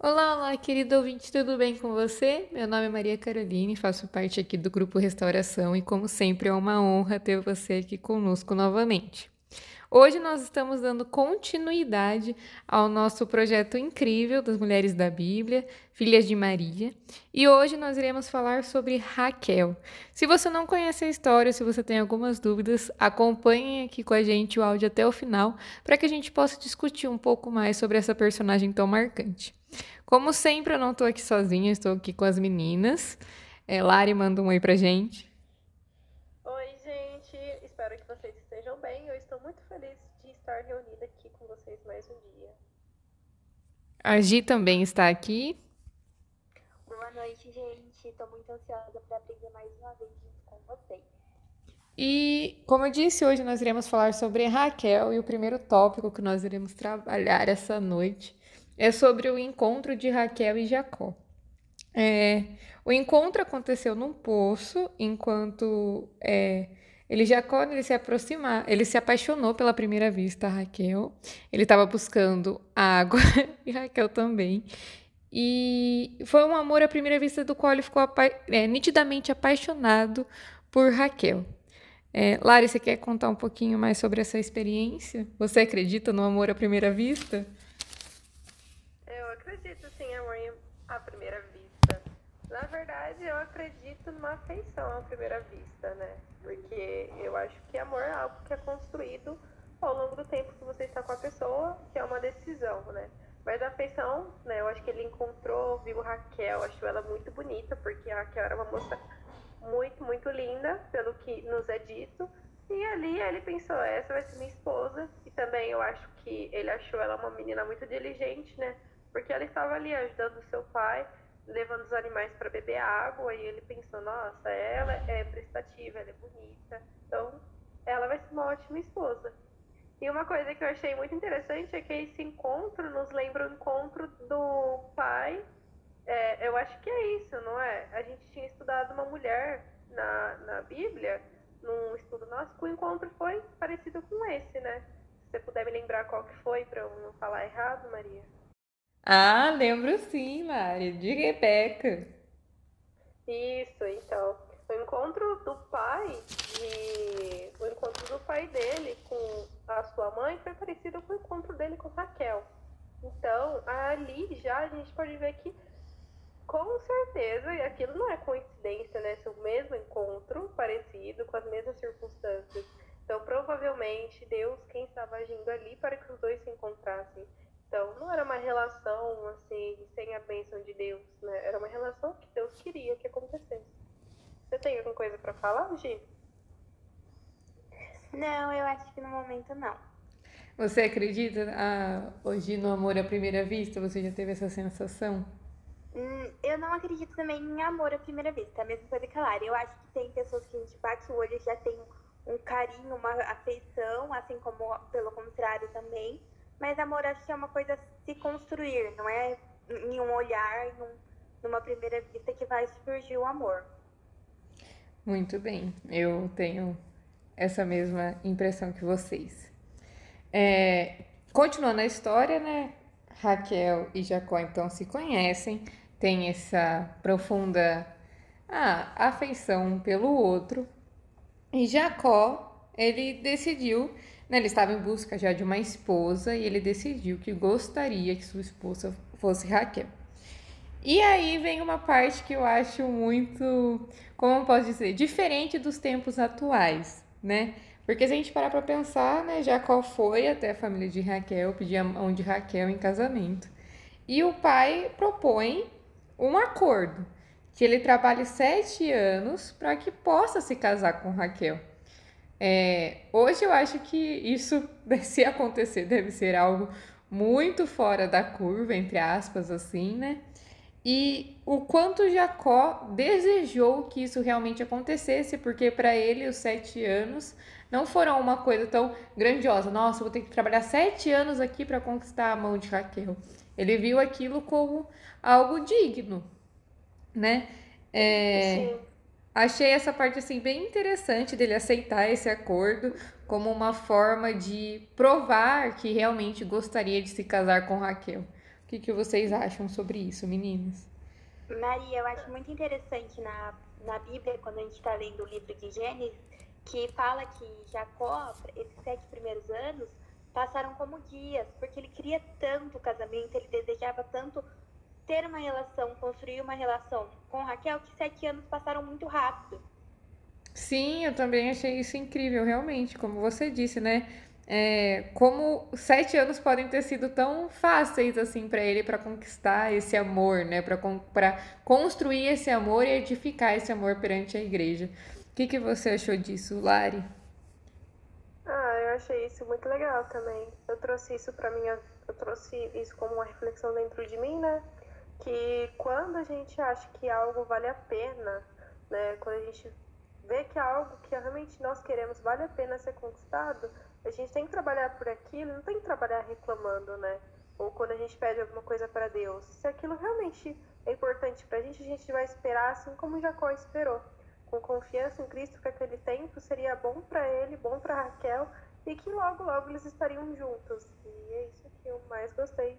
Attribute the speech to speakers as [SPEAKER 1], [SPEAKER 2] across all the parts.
[SPEAKER 1] Olá, olá, querido ouvinte, tudo bem com você? Meu nome é Maria Caroline, faço parte aqui do Grupo Restauração e, como sempre, é uma honra ter você aqui conosco novamente. Hoje nós estamos dando continuidade ao nosso projeto incrível das Mulheres da Bíblia, Filhas de Maria, e hoje nós iremos falar sobre Raquel. Se você não conhece a história, se você tem algumas dúvidas, acompanhe aqui com a gente o áudio até o final para que a gente possa discutir um pouco mais sobre essa personagem tão marcante. Como sempre, eu não estou aqui sozinha, estou aqui com as meninas. É, Lari manda um oi pra gente.
[SPEAKER 2] Estar reunida aqui com vocês mais um dia.
[SPEAKER 1] A Gi também está aqui.
[SPEAKER 3] Boa noite, gente. Estou muito ansiosa para aprender mais uma vez com vocês.
[SPEAKER 1] E, como eu disse, hoje nós iremos falar sobre Raquel e o primeiro tópico que nós iremos trabalhar essa noite é sobre o encontro de Raquel e Jacó. É, o encontro aconteceu num poço enquanto é, ele já quando ele se aproximar, ele se apaixonou pela primeira vista, Raquel. Ele estava buscando água e Raquel também. E foi um amor à primeira vista do qual ele ficou apa é, nitidamente apaixonado por Raquel. É, Lari, você quer contar um pouquinho mais sobre essa experiência? Você acredita no amor à primeira vista?
[SPEAKER 2] Eu acredito sim, amor à primeira vista. Na verdade, eu acredito numa afeição à primeira vista, né? Porque eu acho que amor é algo que é construído ao longo do tempo que você está com a pessoa, que é uma decisão, né? Mas a afeição, né? Eu acho que ele encontrou, viu Raquel, achou ela muito bonita, porque a Raquel era uma moça muito, muito linda, pelo que nos é dito. E ali ele pensou, essa vai ser minha esposa. E também eu acho que ele achou ela uma menina muito diligente, né? Porque ela estava ali ajudando seu pai levando os animais para beber água e ele pensou, nossa, ela é prestativa, ela é bonita, então ela vai ser uma ótima esposa. E uma coisa que eu achei muito interessante é que esse encontro nos lembra o encontro do pai. É, eu acho que é isso, não é? A gente tinha estudado uma mulher na, na Bíblia, num estudo nosso, que o encontro foi parecido com esse, né? Se você puder me lembrar qual que foi, para eu não falar errado, Maria.
[SPEAKER 1] Ah, lembro sim, Mari, de Rebeca.
[SPEAKER 2] Isso, então. O encontro do pai o encontro do pai dele com a sua mãe foi parecido com o encontro dele com Raquel. Então, ali já a gente pode ver que com certeza, e aquilo não é coincidência, né? Esse o mesmo encontro, parecido, com as mesmas circunstâncias. Então, provavelmente, Deus quem estava agindo ali para que os dois se encontrassem. Então, não era uma relação assim, sem a bênção de Deus, né? Era uma relação que Deus queria que acontecesse. Você tem alguma coisa para falar, Gi?
[SPEAKER 3] Não, eu acho que no momento não.
[SPEAKER 1] Você acredita ah, hoje no amor à primeira vista? Você já teve essa sensação?
[SPEAKER 3] Hum, eu não acredito também em amor à primeira vista, a mesma coisa que a Lara. Eu acho que tem pessoas que a gente bate o olho e já tem um carinho, uma afeição, assim como pelo contrário também. Mas amor acho que é uma coisa se construir, não é em um olhar, em um, numa primeira vista que vai surgir o amor.
[SPEAKER 1] Muito bem, eu tenho essa mesma impressão que vocês. É, continuando a história, né? Raquel e Jacó então se conhecem, têm essa profunda ah, afeição pelo outro. E Jacó, ele decidiu ele estava em busca já de uma esposa e ele decidiu que gostaria que sua esposa fosse Raquel. E aí vem uma parte que eu acho muito, como posso dizer, diferente dos tempos atuais, né? Porque se a gente parar para pensar, né, Jacó foi até a família de Raquel, pedir a mão de Raquel em casamento. E o pai propõe um acordo, que ele trabalhe sete anos para que possa se casar com Raquel. É, hoje eu acho que isso, se acontecer, deve ser algo muito fora da curva, entre aspas, assim, né? E o quanto Jacó desejou que isso realmente acontecesse, porque para ele os sete anos não foram uma coisa tão grandiosa. Nossa, vou ter que trabalhar sete anos aqui para conquistar a mão de Raquel. Ele viu aquilo como algo digno, né? É, Achei essa parte assim bem interessante dele aceitar esse acordo como uma forma de provar que realmente gostaria de se casar com Raquel. que, que vocês acham sobre isso, meninas?
[SPEAKER 3] Maria, eu acho muito interessante na, na Bíblia, quando a gente está lendo o livro de Gênesis, que fala que Jacó, esses sete primeiros anos, passaram como dias, porque ele queria tanto o casamento, ele desejava tanto ter uma relação, construir uma relação com Raquel, que sete anos passaram muito rápido.
[SPEAKER 1] Sim, eu também achei isso incrível, realmente, como você disse, né? É, como sete anos podem ter sido tão fáceis assim para ele para conquistar esse amor, né? Para construir esse amor e edificar esse amor perante a igreja. O que, que você achou disso, Lari?
[SPEAKER 2] Ah, eu achei isso muito legal também. Eu trouxe isso para minha, eu trouxe isso como uma reflexão dentro de mim, né? Que quando a gente acha que algo vale a pena, né? Quando a gente vê que algo que realmente nós queremos vale a pena ser conquistado, a gente tem que trabalhar por aquilo, não tem que trabalhar reclamando, né? Ou quando a gente pede alguma coisa para Deus. Se aquilo realmente é importante para a gente, a gente vai esperar assim como Jacó esperou com confiança em Cristo que aquele tempo seria bom para ele, bom para Raquel e que logo, logo eles estariam juntos. E é isso que eu mais gostei,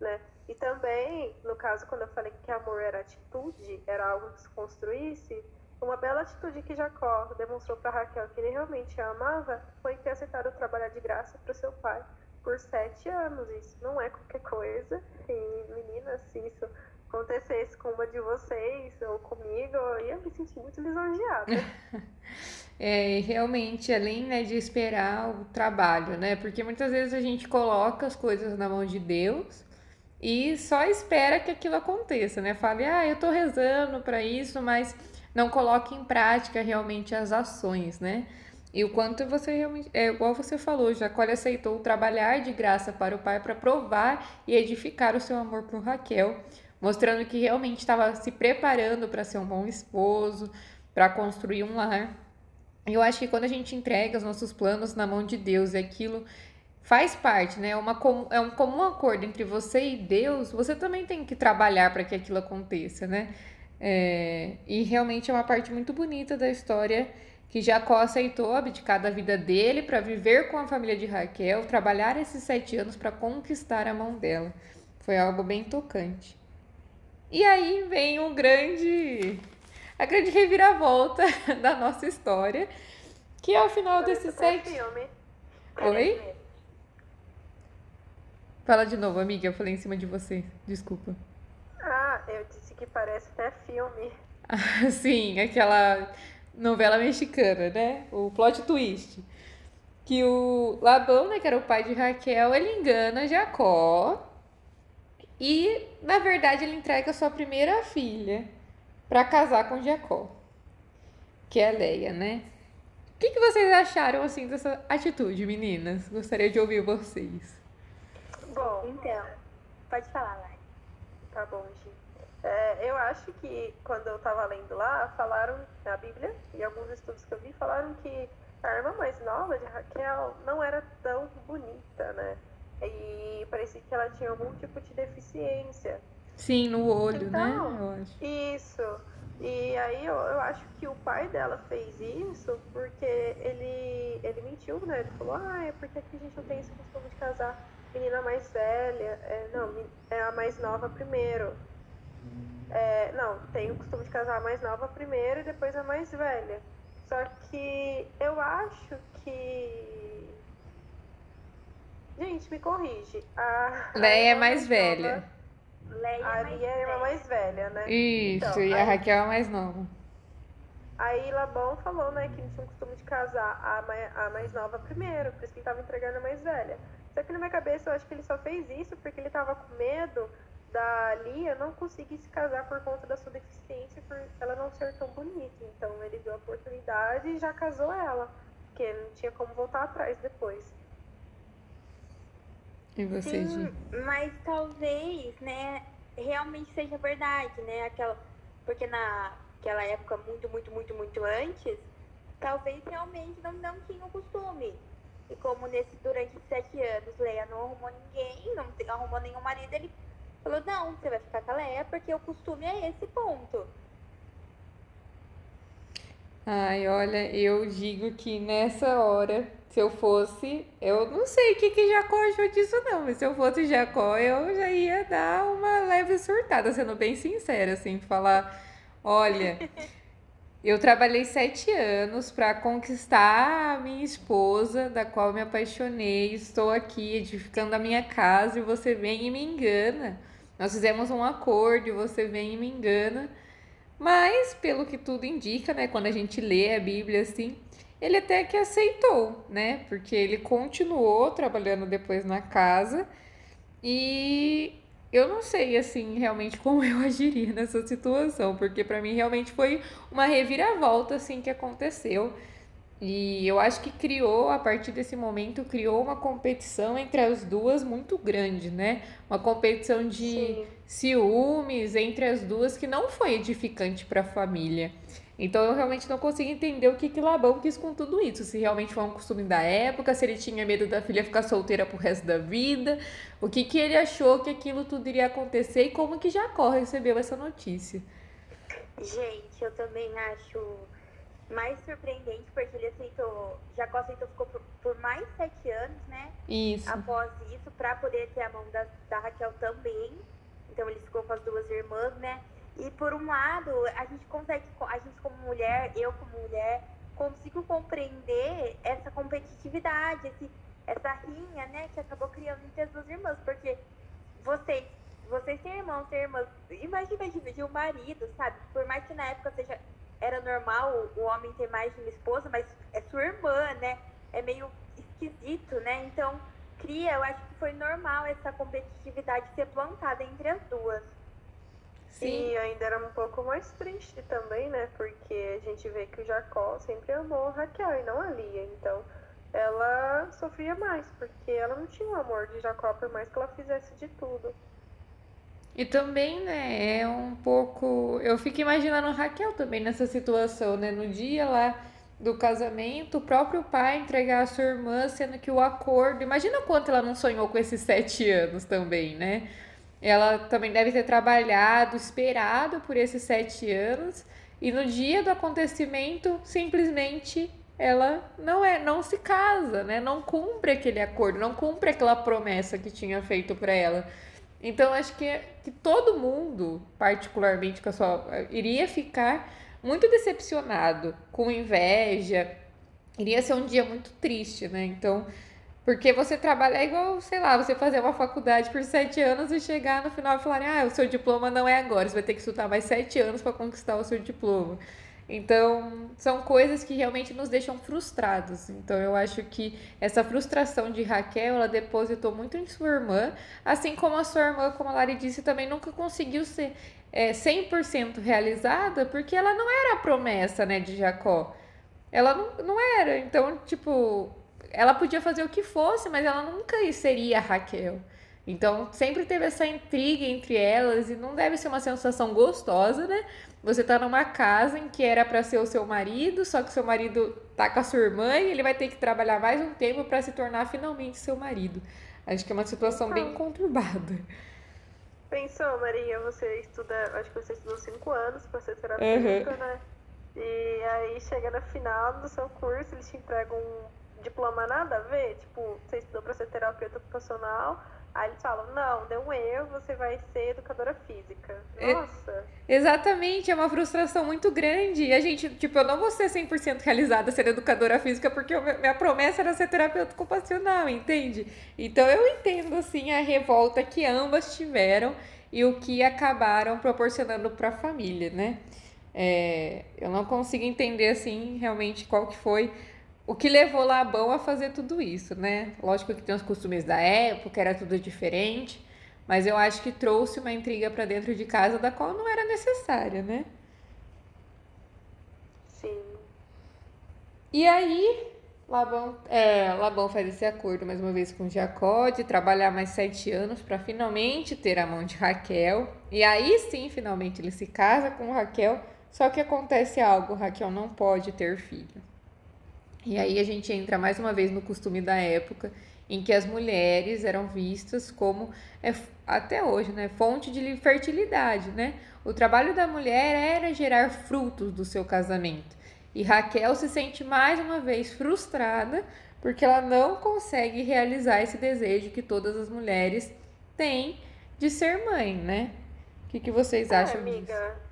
[SPEAKER 2] né? E também, no caso, quando eu falei que amor era atitude, era algo que se construísse, uma bela atitude que Jacó demonstrou para Raquel que ele realmente a amava foi ter aceitado trabalhar de graça para seu pai por sete anos. Isso não é qualquer coisa. E meninas, se isso acontecesse com uma de vocês ou comigo, eu ia me sentir muito lisonjeada.
[SPEAKER 1] É, realmente, além né, de esperar o trabalho, né? Porque muitas vezes a gente coloca as coisas na mão de Deus e só espera que aquilo aconteça, né? Fale, ah, eu tô rezando para isso, mas não coloque em prática realmente as ações, né? E o quanto você realmente, é igual você falou, Jacó aceitou trabalhar de graça para o pai para provar e edificar o seu amor por Raquel, mostrando que realmente estava se preparando para ser um bom esposo, para construir um lar. Eu acho que quando a gente entrega os nossos planos na mão de Deus e aquilo faz parte, né? É uma, é um comum acordo entre você e Deus, você também tem que trabalhar para que aquilo aconteça, né? É, e realmente é uma parte muito bonita da história que Jacó aceitou abdicar da vida dele para viver com a família de Raquel, trabalhar esses sete anos para conquistar a mão dela. Foi algo bem tocante. E aí vem um grande a grande reviravolta da nossa história, que ao final desses sete.
[SPEAKER 2] Filme.
[SPEAKER 1] Oi? Fala de novo, amiga. Eu falei em cima de você. Desculpa.
[SPEAKER 2] Ah, eu disse que parece até filme.
[SPEAKER 1] Ah, sim, aquela novela mexicana, né? O plot twist. Que o Labão, né, que era o pai de Raquel, ele engana Jacó e, na verdade, ele entrega sua primeira filha para casar com Jacó, que é Leia, né? O que, que vocês acharam assim dessa atitude, meninas? Gostaria de ouvir vocês.
[SPEAKER 3] Bom, então, pode falar, Lai.
[SPEAKER 2] Tá bom, Gi. É, eu acho que quando eu tava lendo lá, falaram na Bíblia, e alguns estudos que eu vi, falaram que a irmã mais nova de Raquel não era tão bonita, né? E parecia que ela tinha algum tipo de deficiência.
[SPEAKER 1] Sim, no olho, né?
[SPEAKER 2] então, né? Eu acho. Isso. E aí eu, eu acho que o pai dela fez isso porque ele, ele mentiu, né? Ele falou, ah, é porque aqui a gente não tem esse costume de casar menina mais velha. É, não, é a mais nova primeiro. É, não, tem o costume de casar a mais nova primeiro e depois a mais velha. Só que eu acho que Gente, me corrige. A,
[SPEAKER 1] Leia é mais velha.
[SPEAKER 3] Leia
[SPEAKER 2] a Lia é a irmã mais velha, né?
[SPEAKER 1] Isso, então, e a Raquel é mais nova.
[SPEAKER 2] Aí Labão falou, né, que ele tinha o costume de casar a mais, a mais nova primeiro, por isso que ele tava entregando a mais velha. Só que na minha cabeça eu acho que ele só fez isso porque ele tava com medo da Lia não conseguir se casar por conta da sua deficiência, por ela não ser tão bonita. Então ele deu a oportunidade e já casou ela, porque não tinha como voltar atrás depois.
[SPEAKER 1] E você,
[SPEAKER 3] Sim, mas talvez, né, realmente seja verdade, né? Aquela, porque naquela época, muito, muito, muito, muito antes, talvez realmente não, não tinha o costume. E como nesse, durante sete anos, Leia não arrumou ninguém, não arrumou nenhum marido, ele falou, não, você vai ficar com a Leia porque o costume é esse ponto.
[SPEAKER 1] Ai, olha, eu digo que nessa hora se eu fosse, eu não sei o que, que Jacó achou disso, não, mas se eu fosse Jacó, eu já ia dar uma leve surtada, sendo bem sincera, assim, falar: olha, eu trabalhei sete anos para conquistar a minha esposa, da qual me apaixonei, estou aqui edificando a minha casa e você vem e me engana. Nós fizemos um acordo e você vem e me engana. Mas, pelo que tudo indica, né, quando a gente lê a Bíblia assim, ele até que aceitou, né? Porque ele continuou trabalhando depois na casa e eu não sei assim realmente como eu agiria nessa situação, porque para mim realmente foi uma reviravolta assim que aconteceu. E eu acho que criou, a partir desse momento, criou uma competição entre as duas muito grande, né? Uma competição de Sim. ciúmes entre as duas que não foi edificante para a família. Então eu realmente não consigo entender o que, que Labão quis com tudo isso. Se realmente foi um costume da época, se ele tinha medo da filha ficar solteira pro resto da vida, o que, que ele achou que aquilo tudo iria acontecer e como que Jacó recebeu essa notícia.
[SPEAKER 3] Gente, eu também acho mais surpreendente porque ele aceitou, Jacó aceitou, ficou por, por mais sete anos, né?
[SPEAKER 1] Isso.
[SPEAKER 3] Após isso, para poder ter a mão da, da Raquel também. Então ele ficou com as duas irmãs, né? E por um lado, a gente consegue, a gente como mulher, eu como mulher, consigo compreender essa competitividade, esse, essa rinha, né, que acabou criando entre as duas irmãs, porque vocês, vocês têm irmãos, têm irmãs, imagina dividir o marido, sabe? Por mais que na época seja, era normal o homem ter mais de uma esposa, mas é sua irmã, né? É meio esquisito, né? Então, cria, eu acho que foi normal essa competitividade ser plantada entre as duas.
[SPEAKER 2] Sim. E ainda era um pouco mais triste também, né? Porque a gente vê que o Jacó sempre amou Raquel e não a Lia. Então ela sofria mais, porque ela não tinha o amor de Jacó, por mais que ela fizesse de tudo.
[SPEAKER 1] E também, né, é um pouco. Eu fico imaginando Raquel também nessa situação, né? No dia lá do casamento, o próprio pai entregar a sua irmã, sendo que o acordo. Imagina quanto ela não sonhou com esses sete anos também, né? Ela também deve ter trabalhado, esperado por esses sete anos, e no dia do acontecimento, simplesmente ela não é, não se casa, né? Não cumpre aquele acordo, não cumpre aquela promessa que tinha feito para ela. Então acho que, que todo mundo, particularmente com a sua, iria ficar muito decepcionado, com inveja. Iria ser um dia muito triste, né? Então porque você trabalha é igual, sei lá, você fazer uma faculdade por sete anos e chegar no final e falar, ah, o seu diploma não é agora, você vai ter que estudar mais sete anos para conquistar o seu diploma. Então, são coisas que realmente nos deixam frustrados. Então, eu acho que essa frustração de Raquel, ela depositou muito em sua irmã, assim como a sua irmã, como a Lari disse, também nunca conseguiu ser é, 100% realizada, porque ela não era a promessa, né, de Jacó. Ela não, não era. Então, tipo, ela podia fazer o que fosse, mas ela nunca seria Raquel. Então, sempre teve essa intriga entre elas e não deve ser uma sensação gostosa, né? Você tá numa casa em que era para ser o seu marido, só que seu marido tá com a sua irmã e ele vai ter que trabalhar mais um tempo para se tornar finalmente seu marido. Acho que é uma situação bem conturbada.
[SPEAKER 2] Pensou, Maria, você estuda, acho que você estudou cinco anos para ser terapeuta, uhum. né? E aí chega no final do seu curso, eles te entregam um diploma nada a ver, tipo, você estudou para ser terapeuta ocupacional, aí eles falam, não, deu um erro, você vai ser educadora física. Nossa!
[SPEAKER 1] É, exatamente, é uma frustração muito grande. E a gente, tipo, eu não vou ser 100% realizada ser educadora física porque minha promessa era ser terapeuta ocupacional, entende? Então eu entendo, assim, a revolta que ambas tiveram e o que acabaram proporcionando para a família, né? É, eu não consigo entender, assim, realmente qual que foi o que levou Labão a fazer tudo isso, né? Lógico que tem os costumes da época, era tudo diferente, mas eu acho que trouxe uma intriga para dentro de casa da qual não era necessária, né?
[SPEAKER 2] Sim.
[SPEAKER 1] E aí, Labão, é, Labão faz esse acordo mais uma vez com Jacó de trabalhar mais sete anos para finalmente ter a mão de Raquel. E aí sim, finalmente ele se casa com Raquel. Só que acontece algo: Raquel não pode ter filho. E aí a gente entra mais uma vez no costume da época em que as mulheres eram vistas como é, até hoje, né, fonte de fertilidade, né? O trabalho da mulher era gerar frutos do seu casamento. E Raquel se sente mais uma vez frustrada porque ela não consegue realizar esse desejo que todas as mulheres têm de ser mãe, né? O que, que vocês
[SPEAKER 2] É,
[SPEAKER 1] acham
[SPEAKER 2] amiga.
[SPEAKER 1] disso?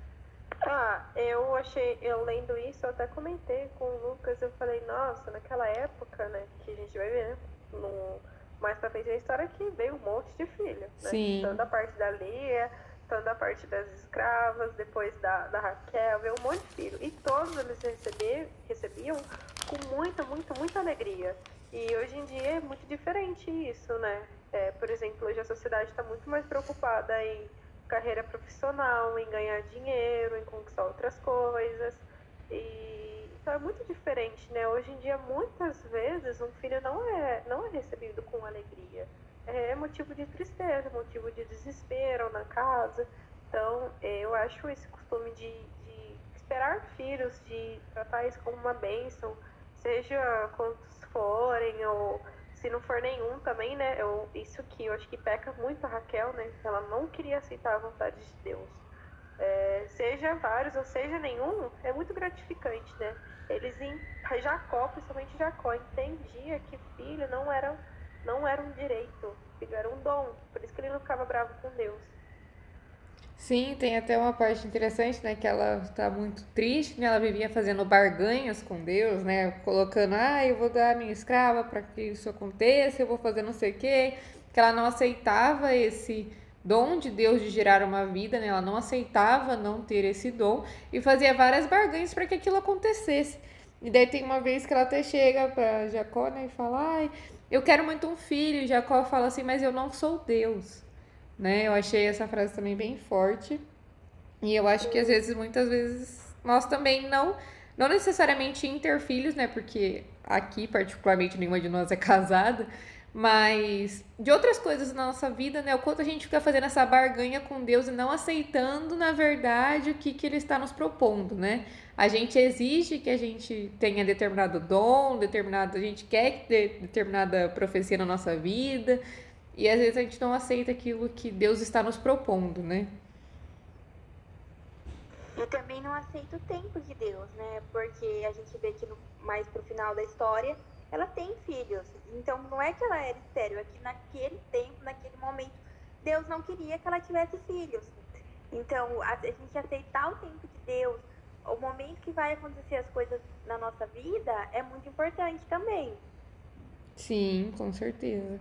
[SPEAKER 2] Ah, eu achei, eu lendo isso, eu até comentei com o Lucas, eu falei, nossa, naquela época, né, que a gente vai ver, né, no, mais pra frente da história, que veio um monte de filho, né?
[SPEAKER 1] Sim.
[SPEAKER 2] Tanto da parte da Lia, tanto da parte das escravas, depois da, da Raquel, veio um monte de filho. E todos eles receber, recebiam com muita, muita, muita alegria. E hoje em dia é muito diferente isso, né? É, por exemplo, hoje a sociedade está muito mais preocupada em carreira profissional, em ganhar dinheiro, em conquistar outras coisas. E então é muito diferente, né? Hoje em dia, muitas vezes, um filho não é, não é recebido com alegria. É motivo de tristeza, motivo de desespero na casa. Então, eu acho esse costume de, de esperar filhos, de tratar isso como uma bênção, seja quantos forem, ou se não for nenhum também, né? Eu, isso que eu acho que peca muito a Raquel, né? Ela não queria aceitar a vontade de Deus. É, seja vários ou seja nenhum, é muito gratificante, né? Eles em Jacó, principalmente Jacó, entendia que filho não era, não era um direito, filho era um dom. Por isso que ele não ficava bravo com Deus.
[SPEAKER 1] Sim, tem até uma parte interessante, né, que ela está muito triste, né, ela vivia fazendo barganhas com Deus, né, colocando, ah, eu vou dar a minha escrava para que isso aconteça, eu vou fazer não sei o quê, que ela não aceitava esse dom de Deus de gerar uma vida, né, ela não aceitava não ter esse dom e fazia várias barganhas para que aquilo acontecesse. E daí tem uma vez que ela até chega para Jacó, né, e fala, ai, eu quero muito um filho, e Jacó fala assim, mas eu não sou Deus né? Eu achei essa frase também bem forte. E eu acho que às vezes, muitas vezes, nós também não, não necessariamente em ter filhos, né? Porque aqui, particularmente, nenhuma de nós é casada, mas de outras coisas na nossa vida, né? O quanto a gente fica fazendo essa barganha com Deus e não aceitando, na verdade, o que, que Ele está nos propondo, né? A gente exige que a gente tenha determinado dom, determinado, a gente quer ter determinada profecia na nossa vida, e às vezes a gente não aceita aquilo que Deus está nos propondo, né?
[SPEAKER 3] E também não aceita o tempo de Deus, né? Porque a gente vê que no, mais pro final da história, ela tem filhos. Então não é que ela era estéreo, é que naquele tempo, naquele momento, Deus não queria que ela tivesse filhos. Então, a, a gente aceitar o tempo de Deus, o momento que vai acontecer as coisas na nossa vida, é muito importante também.
[SPEAKER 1] Sim, com certeza.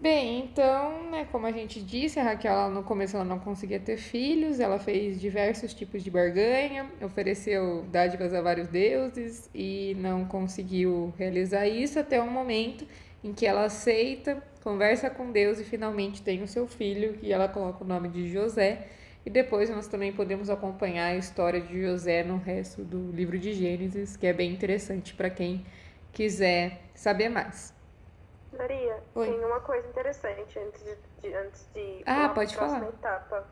[SPEAKER 1] Bem, então, né, como a gente disse, a Raquel no começo ela não conseguia ter filhos, ela fez diversos tipos de barganha, ofereceu dádivas a vários deuses e não conseguiu realizar isso até o momento em que ela aceita, conversa com Deus e finalmente tem o seu filho e ela coloca o nome de José. E depois nós também podemos acompanhar a história de José no resto do livro de Gênesis, que é bem interessante para quem quiser saber mais.
[SPEAKER 2] Maria,
[SPEAKER 1] Oi.
[SPEAKER 2] tem uma coisa interessante antes de, de- antes de
[SPEAKER 1] Ah, pode
[SPEAKER 2] próxima
[SPEAKER 1] falar.
[SPEAKER 2] etapa.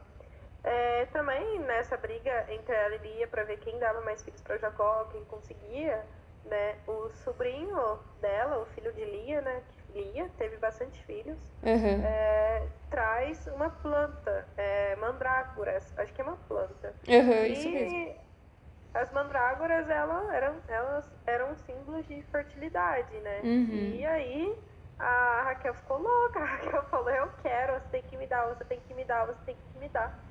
[SPEAKER 2] É, também nessa briga entre ela e Lia para ver quem dava mais filhos para Jacó, quem conseguia, né? O sobrinho dela, o filho de Lia, né? Lia teve bastante filhos.
[SPEAKER 1] Aham.
[SPEAKER 2] é, traz uma planta, é, mandrágoras, acho que é uma planta.
[SPEAKER 1] Isso
[SPEAKER 2] e
[SPEAKER 1] mesmo.
[SPEAKER 2] as mandrágoras ela, eram, elas eram símbolos de fertilidade, né?
[SPEAKER 1] Uhum.
[SPEAKER 2] E aí a Raquel ficou louca, a Raquel falou, eu quero, você tem que me dar, você tem que me dar, você tem que me dar.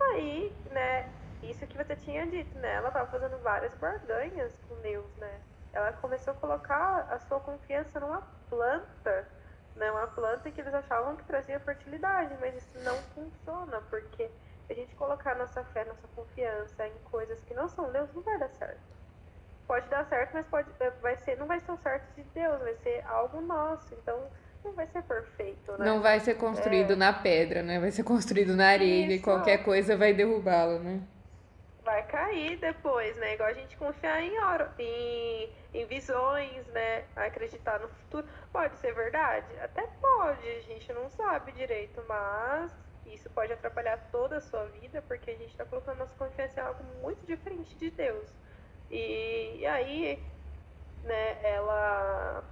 [SPEAKER 2] Aí, né, isso que você tinha dito, né? Ela tava fazendo várias barganhas com Deus, né? Ela começou a colocar a sua confiança numa planta, né? Uma planta que eles achavam que trazia fertilidade, mas isso não funciona, porque a gente colocar nossa fé, nossa confiança em coisas que não são Deus, não vai dar certo. Pode dar certo, mas pode, vai ser, não vai ser o certo de Deus, vai ser algo nosso, então não vai ser perfeito, né?
[SPEAKER 1] Não vai ser construído
[SPEAKER 2] É.
[SPEAKER 1] na pedra, né? Vai ser construído na areia e
[SPEAKER 2] Isso.
[SPEAKER 1] qualquer coisa vai derrubá-lo, né?
[SPEAKER 2] vai cair depois, né? Igual a gente confiar em, oro, em, em visões, né? Acreditar no futuro. Pode ser verdade? Até pode, a gente não sabe direito, mas isso pode atrapalhar toda a sua vida, porque a gente está colocando nossa confiança em algo muito diferente de Deus. E, e aí, né, ela.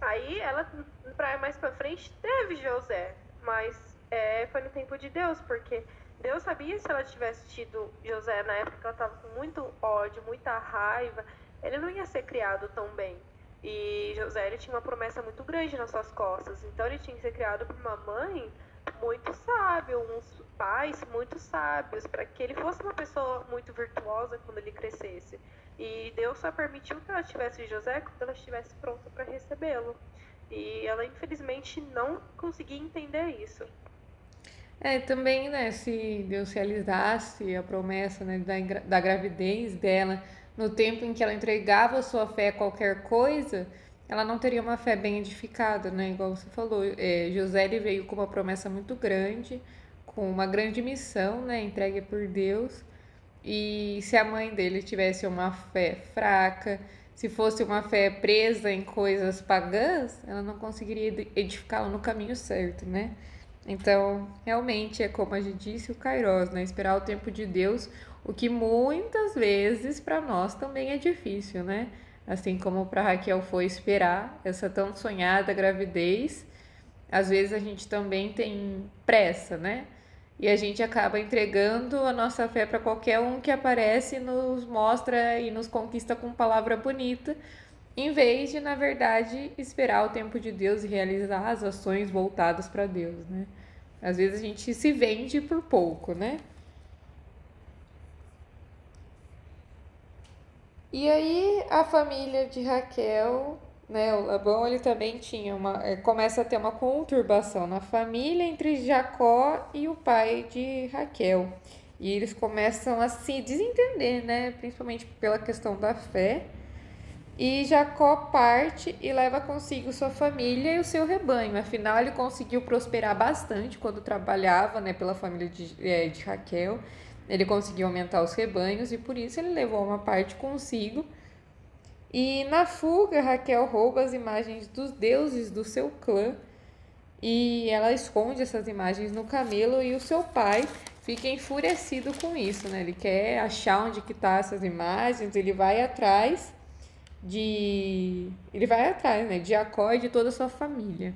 [SPEAKER 2] Aí ela, pra mais pra frente, teve José, mas é, foi no tempo de Deus, porque Deus sabia se ela tivesse tido José na época ela tava com muito ódio, muita raiva, ele não ia ser criado tão bem. E José ele tinha uma promessa muito grande nas suas costas. Então ele tinha que ser criado por uma mãe muito sábia, uns pais muito sábios, para que ele fosse uma pessoa muito virtuosa quando ele crescesse. E Deus só permitiu que ela tivesse José quando ela estivesse pronta para recebê-lo. E ela infelizmente não conseguia entender isso.
[SPEAKER 1] É, também, né, se Deus realizasse a promessa né, da, da gravidez dela no tempo em que ela entregava sua fé a qualquer coisa, ela não teria uma fé bem edificada, né? Igual você falou, é, José ele veio com uma promessa muito grande, com uma grande missão, né, entregue por Deus. E se a mãe dele tivesse uma fé fraca, se fosse uma fé presa em coisas pagãs, ela não conseguiria edificá-la no caminho certo, né? Então, realmente é como a gente disse, o Kairos, né? Esperar o tempo de Deus, o que muitas vezes para nós também é difícil, né? Assim como para Raquel foi esperar essa tão sonhada gravidez, às vezes a gente também tem pressa, né? E a gente acaba entregando a nossa fé para qualquer um que aparece, nos mostra e nos conquista com palavra bonita, em vez de, na verdade, esperar o tempo de Deus e realizar as ações voltadas para Deus, né? Às vezes a gente se vende por pouco, né? E aí a família de Raquel, né, o Labão, ele também tinha uma, é, começa a ter uma conturbação na família entre Jacó e o pai de Raquel. E eles começam a se desentender, né, principalmente pela questão da fé. E Jacó parte e leva consigo sua família e o seu rebanho. Afinal, ele conseguiu prosperar bastante quando trabalhava né, pela família de, é, de Raquel. Ele conseguiu aumentar os rebanhos e por isso ele levou uma parte consigo. E na fuga, Raquel rouba as imagens dos deuses do seu clã e ela esconde essas imagens no camelo e o seu pai fica enfurecido com isso, né? Ele quer achar onde que tá essas imagens, ele vai atrás de. Ele vai atrás, né? De Jacó e de toda a sua família.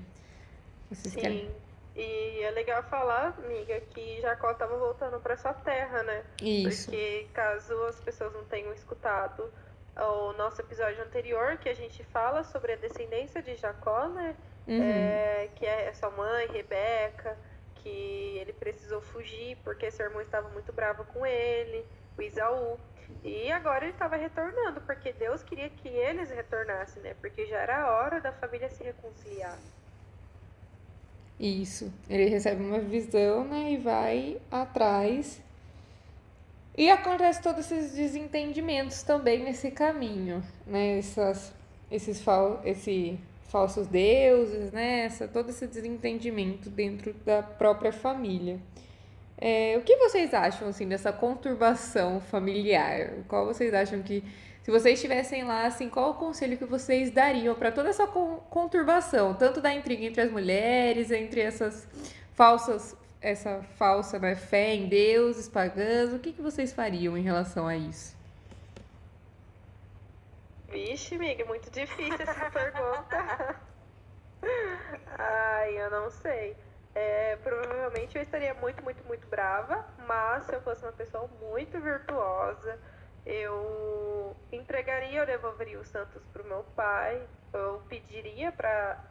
[SPEAKER 2] Vocês Sim. Querem... E é legal falar, amiga, que Jacó estava voltando para sua terra, né?
[SPEAKER 1] Isso.
[SPEAKER 2] Porque caso as pessoas não tenham escutado o nosso episódio anterior, que a gente fala sobre a descendência de Jacó, né? Uhum. É, que é sua mãe, Rebeca, que ele precisou fugir porque seu irmão estava muito bravo com ele, o Isaú. E agora ele estava retornando, porque Deus queria que eles retornassem, né? Porque já era a hora da família se reconciliar.
[SPEAKER 1] Isso. Ele recebe uma visão, né? E vai atrás. E acontece todos esses desentendimentos também nesse caminho, né? Essas, esses fal, esse falsos deuses, né? Essa, todo esse desentendimento dentro da própria família. É, o que vocês acham assim dessa conturbação familiar? Qual vocês acham que se vocês estivessem lá, assim, qual o conselho que vocês dariam para toda essa conturbação, tanto da intriga entre as mulheres, entre essas falsas, essa falsa né, fé em deuses pagãs, o que, que vocês fariam em relação a isso?
[SPEAKER 2] Vixe, amiga, muito difícil essa pergunta. Ai, eu não sei. É, provavelmente eu estaria muito, muito, muito brava, mas se eu fosse uma pessoa muito virtuosa, eu entregaria ou devolveria os santos para o meu pai, eu pediria para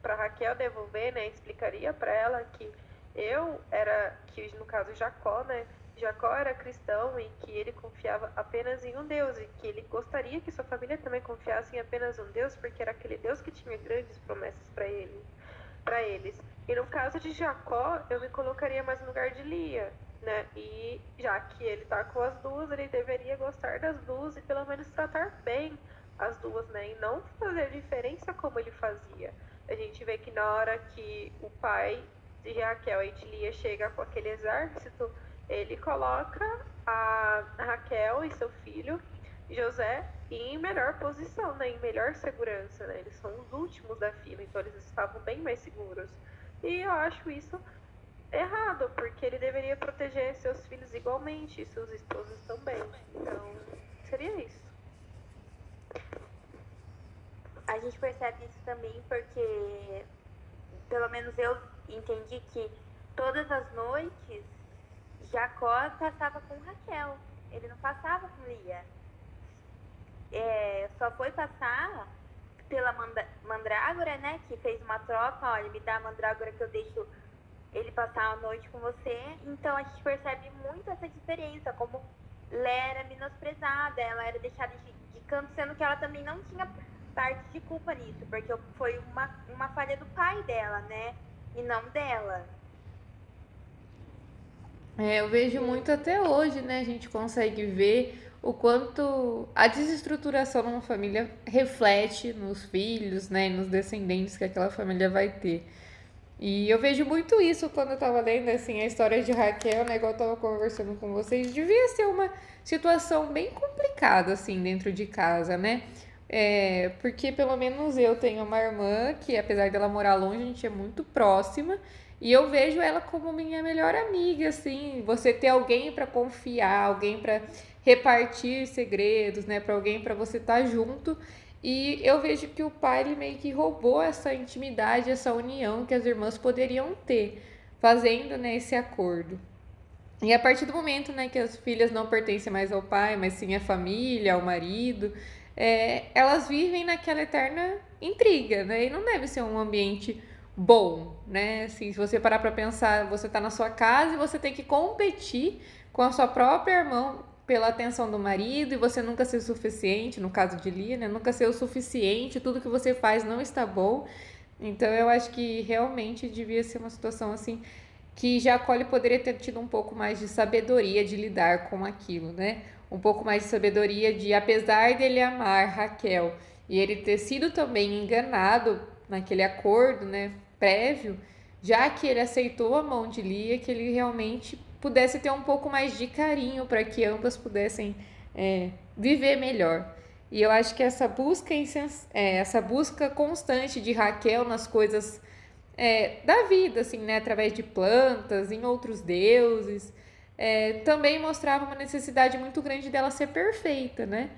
[SPEAKER 2] para Raquel devolver, né, explicaria para ela que eu era, que no caso Jacó, né, Jacó era cristão e que ele confiava apenas em um Deus e que ele gostaria que sua família também confiasse em apenas um Deus, porque era aquele Deus que tinha grandes promessas para ele, para eles. E no caso de Jacó, eu me colocaria mais no lugar de Lia, né? E já que ele tá com as duas, ele deveria gostar das duas e pelo menos tratar bem as duas, né? E não fazer diferença como ele fazia. A gente vê que na hora que o pai de Raquel e de Lia chega com aquele exército, ele coloca a Raquel e seu filho José em melhor posição, né? Em melhor segurança, né? Eles são os últimos da fila, então eles estavam bem mais seguros. E eu acho isso errado, porque ele deveria proteger seus filhos igualmente, e seus esposos também. Então, seria isso.
[SPEAKER 3] A gente percebe isso também porque, pelo menos eu entendi que todas as noites Jacó passava com Raquel. Ele não passava com Lia. é, só foi passar pela mandrágora, né? Que fez uma troca, olha, me dá a mandrágora que eu deixo ele passar a noite com você. Então a gente percebe muito essa diferença, como Lé era menosprezada, ela era deixada de, de canto, sendo que ela também não tinha parte de culpa nisso, porque foi uma, uma falha do pai dela, né? E não dela.
[SPEAKER 1] É, eu vejo muito até hoje, né? A gente consegue ver o quanto a desestruturação numa família reflete nos filhos, né? E nos descendentes que aquela família vai ter. E eu vejo muito isso quando eu tava lendo, assim, a história de Raquel, né? Igual eu tava conversando com vocês. Devia ser uma situação bem complicada, assim, dentro de casa, né? É, porque pelo menos eu tenho uma irmã que, apesar dela morar longe, a gente é muito próxima. E eu vejo ela como minha melhor amiga, assim. Você ter alguém para confiar, alguém para repartir segredos, né? Para alguém para você estar tá junto. E eu vejo que o pai ele meio que roubou essa intimidade, essa união que as irmãs poderiam ter, fazendo né, esse acordo. E a partir do momento né, que as filhas não pertencem mais ao pai, mas sim à família, ao marido, é, elas vivem naquela eterna intriga, né? E não deve ser um ambiente bom, né? Assim, se você parar para pensar, você está na sua casa e você tem que competir com a sua própria irmã pela atenção do marido e você nunca ser o suficiente, no caso de Lia, né? Nunca ser o suficiente, tudo que você faz não está bom. Então eu acho que realmente devia ser uma situação assim que Jacó poderia ter tido um pouco mais de sabedoria de lidar com aquilo, né? Um pouco mais de sabedoria de, apesar dele amar Raquel e ele ter sido também enganado naquele acordo, né, prévio, já que ele aceitou a mão de Lia, que ele realmente pudesse ter um pouco mais de carinho para que ambas pudessem é, viver melhor. E eu acho que essa busca, é, essa busca constante de Raquel nas coisas é, da vida, assim, né, através de plantas, em outros deuses, é, também mostrava uma necessidade muito grande dela ser perfeita, né?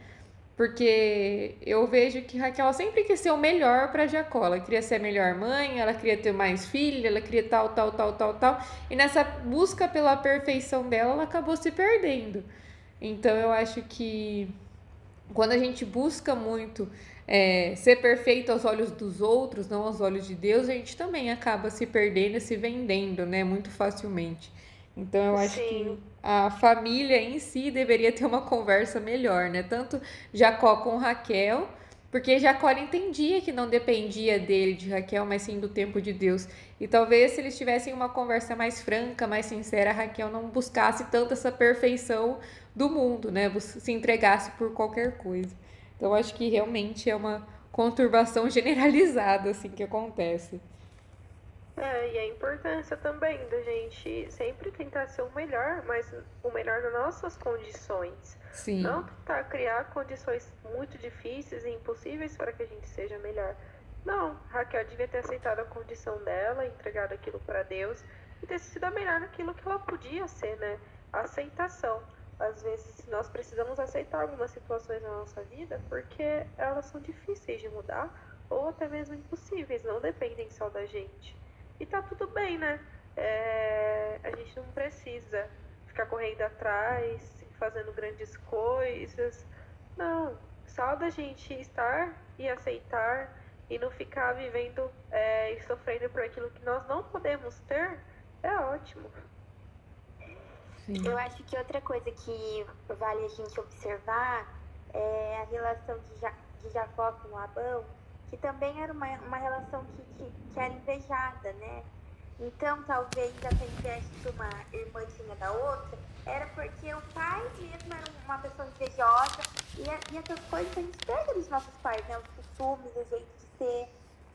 [SPEAKER 1] Porque eu vejo que Raquel sempre quis ser o melhor para Jacó. Ela queria ser a melhor mãe, ela queria ter mais filhos, ela queria tal, tal, tal, tal, tal. E nessa busca pela perfeição dela, ela acabou se perdendo. Então eu acho que quando a gente busca muito é, ser perfeito aos olhos dos outros, não aos olhos de Deus, a gente também acaba se perdendo e se vendendo, né? Muito facilmente. Então eu acho Sim. que a família em si deveria ter uma conversa melhor, né? Tanto Jacó com Raquel, porque Jacó entendia que não dependia dele, de Raquel, mas sim do tempo de Deus. E talvez se eles tivessem uma conversa mais franca, mais sincera, Raquel não buscasse tanto essa perfeição do mundo, né? Se entregasse por qualquer coisa. Então acho que realmente é uma conturbação generalizada assim que acontece.
[SPEAKER 2] É, e a importância também da gente sempre tentar ser o melhor, mas o melhor das nossas condições.
[SPEAKER 1] Sim.
[SPEAKER 2] Não tentar criar condições muito difíceis e impossíveis para que a gente seja melhor. Não, Raquel devia ter aceitado a condição dela, entregado aquilo para Deus e ter sido a melhor naquilo que ela podia ser, né? Aceitação. Às vezes nós precisamos aceitar algumas situações na nossa vida porque elas são difíceis de mudar ou até mesmo impossíveis, não dependem só da gente. E tá tudo bem, né? É, a gente não precisa ficar correndo atrás, fazendo grandes coisas. Não, só da gente estar e aceitar e não ficar vivendo é, e sofrendo por aquilo que nós não podemos ter, é ótimo.
[SPEAKER 3] Sim. Eu acho que outra coisa que vale a gente observar é a relação de, ja de Jacó com Labão que também era uma, uma relação que, que, que era invejada, né? Então, talvez essa inveja de uma irmã tinha da outra era porque o pai mesmo era uma pessoa invejosa e, e essas coisas a gente pega dos nossos pais, né? Os costumes, o jeito de ser.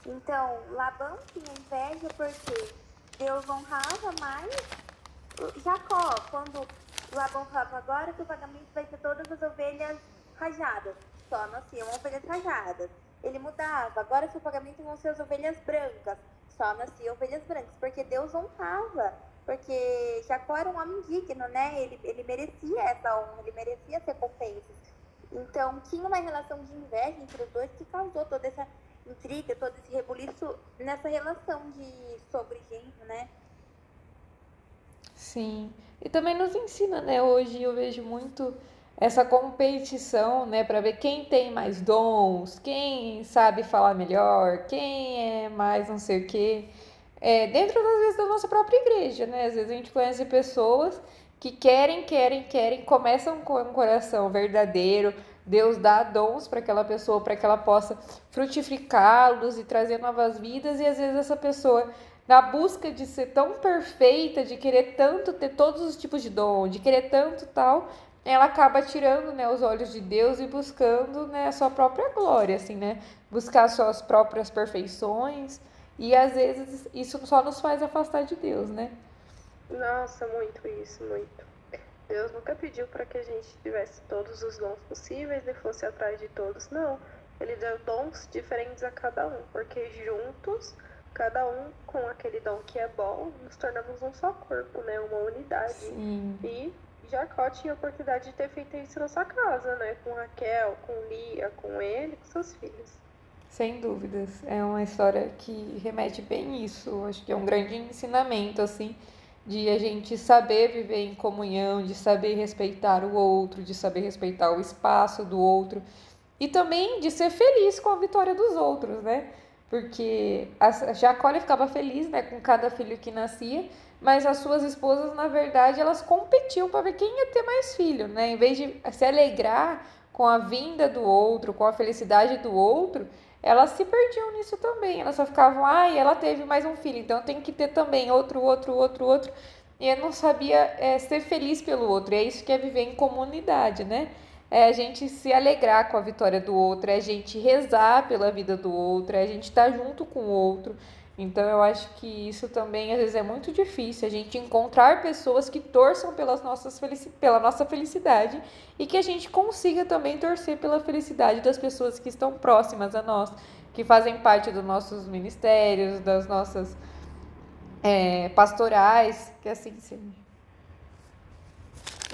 [SPEAKER 3] Então, Labão tinha inveja porque Deus honrava mais Jacó, quando Labão falava agora que o pagamento vai ser todas as ovelhas rajadas, só nasciam ovelhas rajadas ele mudava. Agora seu pagamento vão ser as ovelhas brancas. Só nasciam ovelhas brancas, porque Deus honrava. Porque Jacó era um homem digno, né? Ele, ele merecia essa honra, ele merecia as recompensas. Então, tinha uma relação de inveja entre os dois que causou toda essa intriga, todo esse rebuliço nessa relação de sobre genro, né?
[SPEAKER 1] Sim. E também nos ensina, né? Hoje eu vejo muito essa competição, né, para ver quem tem mais dons, quem sabe falar melhor, quem é mais não sei o quê, é, dentro das vezes da nossa própria igreja, né? Às vezes a gente conhece pessoas que querem, querem, querem, começam com um coração verdadeiro, Deus dá dons para aquela pessoa para que ela possa frutificá-los e trazer novas vidas, e às vezes essa pessoa na busca de ser tão perfeita, de querer tanto ter todos os tipos de dom, de querer tanto tal, ela acaba tirando né, os olhos de Deus e buscando né, a sua própria glória, assim, né? Buscar suas próprias perfeições. E às vezes isso só nos faz afastar de Deus, né?
[SPEAKER 2] Nossa, muito isso, muito. Deus nunca pediu para que a gente tivesse todos os dons possíveis e fosse atrás de todos. Não. Ele deu dons diferentes a cada um, porque juntos, cada um com aquele dom que é bom, nos tornamos um só corpo, né? Uma unidade.
[SPEAKER 1] Sim.
[SPEAKER 2] E Jacó tinha a oportunidade de ter feito isso na sua casa, né? Com Raquel, com Lia, com ele, com seus filhos.
[SPEAKER 1] Sem dúvidas. É uma história que remete bem isso. Acho que é um grande ensinamento, assim, de a gente saber viver em comunhão, de saber respeitar o outro, de saber respeitar o espaço do outro e também de ser feliz com a vitória dos outros, né? Porque a Jacó ficava feliz, né, com cada filho que nascia, mas as suas esposas, na verdade, elas competiam para ver quem ia ter mais filho, né? Em vez de se alegrar com a vinda do outro, com a felicidade do outro, elas se perdiam nisso também. Elas só ficavam, ah, ela teve mais um filho, então tem que ter também outro, outro, outro, outro. E eu não sabia é, ser feliz pelo outro. E é isso que é viver em comunidade, né? É a gente se alegrar com a vitória do outro, é a gente rezar pela vida do outro, é a gente estar tá junto com o outro. Então eu acho que isso também às vezes é muito difícil, a gente encontrar pessoas que torçam pelas nossas felici pela nossa felicidade e que a gente consiga também torcer pela felicidade das pessoas que estão próximas a nós, que fazem parte dos nossos ministérios, das nossas é, pastorais, que assim seja.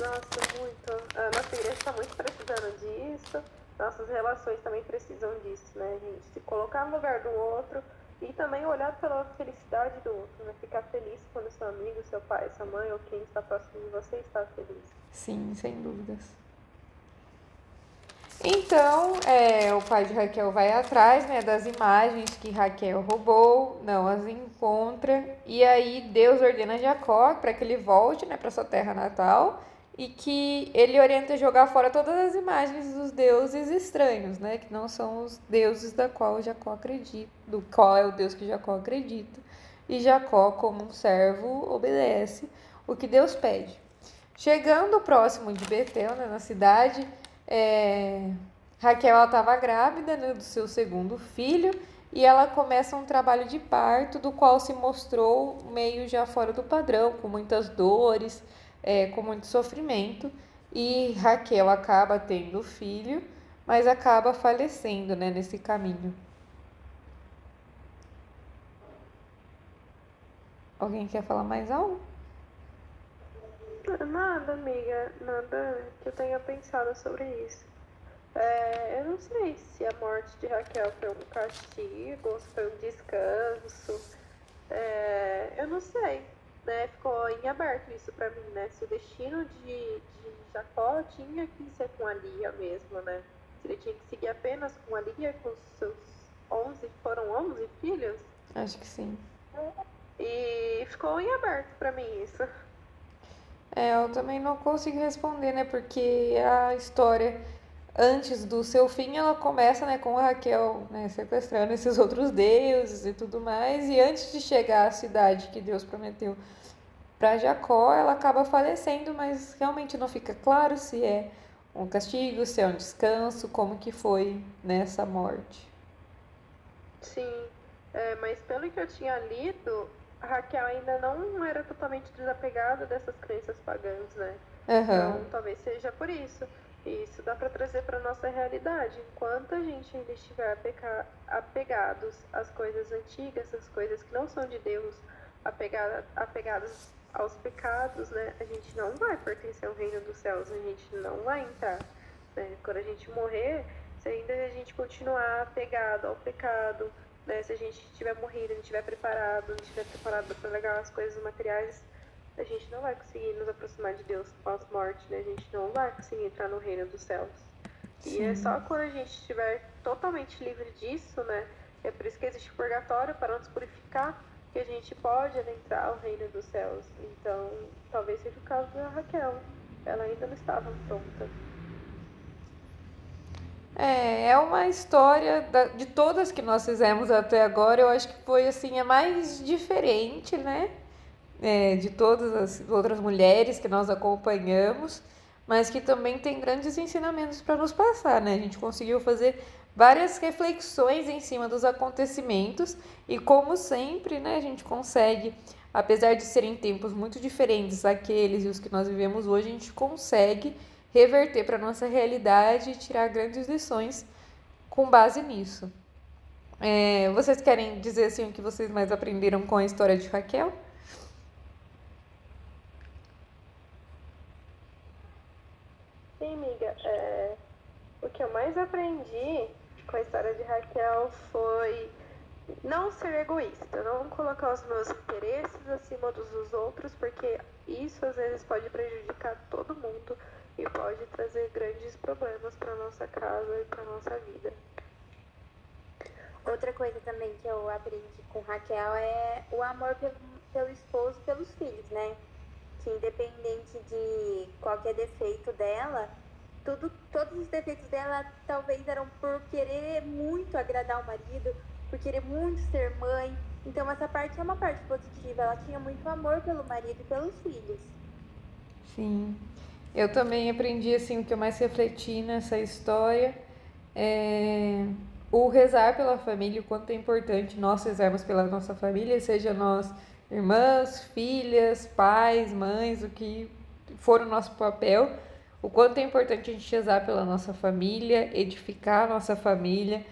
[SPEAKER 2] Nossa, muito. A nossa igreja está muito precisando disso. Nossas relações também precisam disso, né, gente? Se colocar no lugar do outro e também olhar pela felicidade do outro, né? Ficar feliz quando seu amigo, seu pai, sua mãe ou quem está próximo de você está feliz.
[SPEAKER 1] Sim, sem dúvidas. Então, é, o pai de Raquel vai atrás né, das imagens que Raquel roubou, não as encontra, e aí Deus ordena Jacó para que ele volte né, para sua terra natal e que ele orienta a jogar fora todas as imagens dos deuses estranhos, né, que não são os deuses da qual Jacó acredita, do qual é o Deus que Jacó acredita. E Jacó, como um servo, obedece o que Deus pede. Chegando próximo de Betel, né, na cidade, é, Raquel estava grávida né, do seu segundo filho e ela começa um trabalho de parto, do qual se mostrou meio já fora do padrão, com muitas dores é, com muito sofrimento e Raquel acaba tendo filho, mas acaba falecendo né, nesse caminho. Alguém quer falar mais algo?
[SPEAKER 2] Nada, amiga, nada que eu tenha pensado sobre isso. É, eu não sei se a morte de Raquel foi um castigo se foi um descanso. É, eu não sei né, ficou em aberto isso para mim, né? Se o destino de, de Jacó tinha que ser com a Lia mesmo, né? Se ele tinha que seguir apenas com a Lia, com os seus 11, foram 11 filhos?
[SPEAKER 1] Acho que sim.
[SPEAKER 2] E ficou em aberto para mim isso.
[SPEAKER 1] É, eu também não consigo responder, né? Porque a história antes do seu fim, ela começa né, com a Raquel né, sequestrando esses outros deuses e tudo mais. E antes de chegar à cidade que Deus prometeu para Jacó, ela acaba falecendo, mas realmente não fica claro se é um castigo, se é um descanso, como que foi nessa morte.
[SPEAKER 2] Sim, é, mas pelo que eu tinha lido, a Raquel ainda não era totalmente desapegada dessas crenças pagãs, né?
[SPEAKER 1] Uhum.
[SPEAKER 2] Então talvez seja por isso. Isso dá para trazer para nossa realidade. Enquanto a gente ainda estiver apegados às coisas antigas, às coisas que não são de Deus, apegado, apegados aos pecados, né? A gente não vai pertencer ao reino dos céus, a gente não vai entrar. Né? Quando a gente morrer, se ainda a gente continuar apegado ao pecado, né? se a gente tiver morrido, gente estiver preparado, não estiver preparado para legar as coisas materiais, a gente não vai conseguir nos aproximar de Deus pós-morte, né? A gente não vai conseguir entrar no reino dos céus. Sim. E é só quando a gente estiver totalmente livre disso, né? É por isso que existe o purgatório para nos purificar, que a gente pode adentrar ao reino dos céus. Então, talvez seja o caso da Raquel. Ela ainda não estava pronta.
[SPEAKER 1] É, é uma história da, de todas que nós fizemos até agora, eu acho que foi assim a mais diferente, né? É, de todas as outras mulheres que nós acompanhamos, mas que também tem grandes ensinamentos para nos passar, né? A gente conseguiu fazer várias reflexões em cima dos acontecimentos e como sempre, né, a gente consegue, apesar de serem tempos muito diferentes aqueles e os que nós vivemos hoje, a gente consegue reverter para nossa realidade e tirar grandes lições com base nisso. É, vocês querem dizer assim o que vocês mais aprenderam com a história de Raquel?
[SPEAKER 2] Sim, amiga. É, o que eu mais aprendi com a história de Raquel foi não ser egoísta, não colocar os meus interesses acima dos, dos outros, porque isso às vezes pode prejudicar todo mundo e pode trazer grandes problemas para nossa casa e para nossa vida.
[SPEAKER 3] Outra coisa também que eu aprendi com Raquel é o amor pelo, pelo esposo pelos filhos, né? Que independente de qualquer defeito dela, tudo, todos os defeitos dela talvez eram por querer muito agradar o marido, por querer muito ser mãe. Então essa parte é uma parte positiva. Ela tinha muito amor pelo marido e pelos filhos.
[SPEAKER 1] Sim. Eu também aprendi assim o que eu mais refleti nessa história é o rezar pela família, o quanto é importante nós rezarmos pela nossa família, seja nós irmãs, filhas, pais, mães, o que for o nosso papel, o quanto é importante a gente rezar pela nossa família, edificar a nossa família,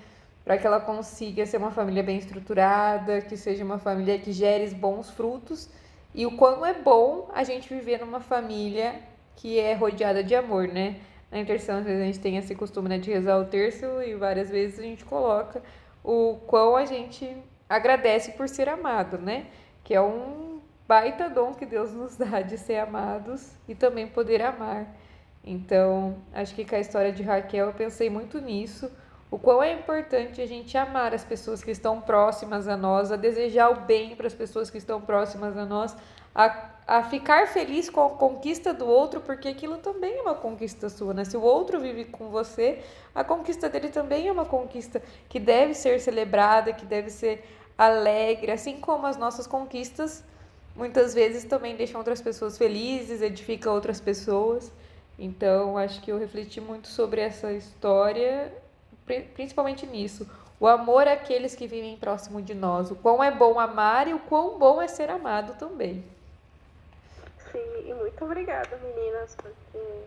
[SPEAKER 1] para que ela consiga ser uma família bem estruturada, que seja uma família que gere bons frutos, e o quão é bom a gente viver numa família que é rodeada de amor, né? Na intercessão, às vezes a gente tem esse costume né, de rezar o terço e várias vezes a gente coloca o quão a gente agradece por ser amado, né? Que é um baita dom que Deus nos dá de ser amados e também poder amar. Então, acho que com a história de Raquel eu pensei muito nisso, o quão é importante a gente amar as pessoas que estão próximas a nós, a desejar o bem para as pessoas que estão próximas a nós, a a ficar feliz com a conquista do outro, porque aquilo também é uma conquista sua, né? Se o outro vive com você, a conquista dele também é uma conquista que deve ser celebrada, que deve ser alegre, assim como as nossas conquistas muitas vezes também deixam outras pessoas felizes, edificam outras pessoas. Então, acho que eu refleti muito sobre essa história, principalmente nisso. O amor àqueles que vivem próximo de nós. O quão é bom amar e o quão bom é ser amado também.
[SPEAKER 2] Sim, e muito obrigada, meninas, porque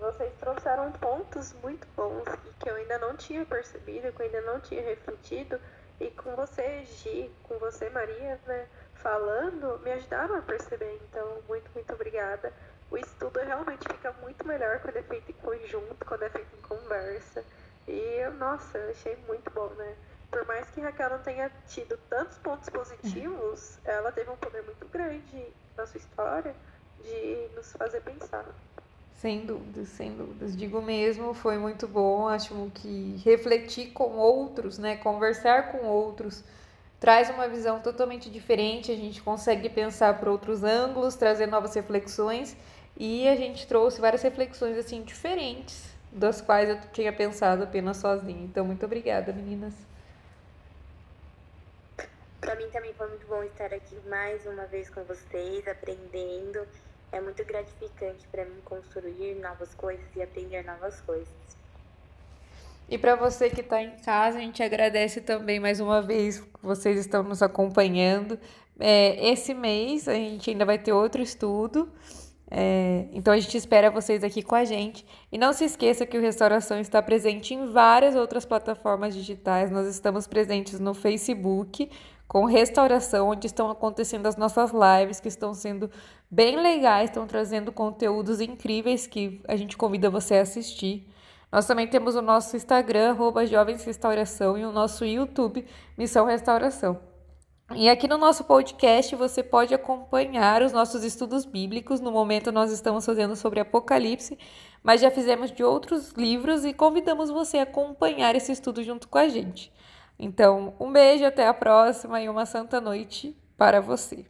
[SPEAKER 2] vocês trouxeram pontos muito bons e que eu ainda não tinha percebido, que eu ainda não tinha refletido. E com você, Gi, com você, Maria, né, falando, me ajudaram a perceber. Então, muito, muito obrigada. O estudo realmente fica muito melhor quando é feito em conjunto, quando é feito em conversa. E, nossa, eu achei muito bom, né? Por mais que Raquel não tenha tido tantos pontos positivos, ela teve um poder muito grande na sua história de nos fazer pensar.
[SPEAKER 1] Sem dúvidas, sem dúvidas. Digo mesmo, foi muito bom. Acho que refletir com outros, né, conversar com outros, traz uma visão totalmente diferente. A gente consegue pensar por outros ângulos, trazer novas reflexões. E a gente trouxe várias reflexões assim diferentes, das quais eu tinha pensado apenas sozinha. Então, muito obrigada, meninas.
[SPEAKER 3] Para mim também foi muito bom estar aqui mais uma vez com vocês, aprendendo é muito gratificante para mim construir novas coisas e aprender novas coisas.
[SPEAKER 1] E para você que está em casa, a gente agradece também mais uma vez que vocês estão nos acompanhando. É, esse mês a gente ainda vai ter outro estudo. É, então a gente espera vocês aqui com a gente. E não se esqueça que o Restauração está presente em várias outras plataformas digitais. Nós estamos presentes no Facebook, com restauração, onde estão acontecendo as nossas lives, que estão sendo bem legais, estão trazendo conteúdos incríveis que a gente convida você a assistir. Nós também temos o nosso Instagram, arroba Jovens Restauração, e o nosso YouTube, Missão Restauração. E aqui no nosso podcast você pode acompanhar os nossos estudos bíblicos. No momento nós estamos fazendo sobre Apocalipse, mas já fizemos de outros livros e convidamos você a acompanhar esse estudo junto com a gente. Então, um beijo, até a próxima e uma santa noite para você.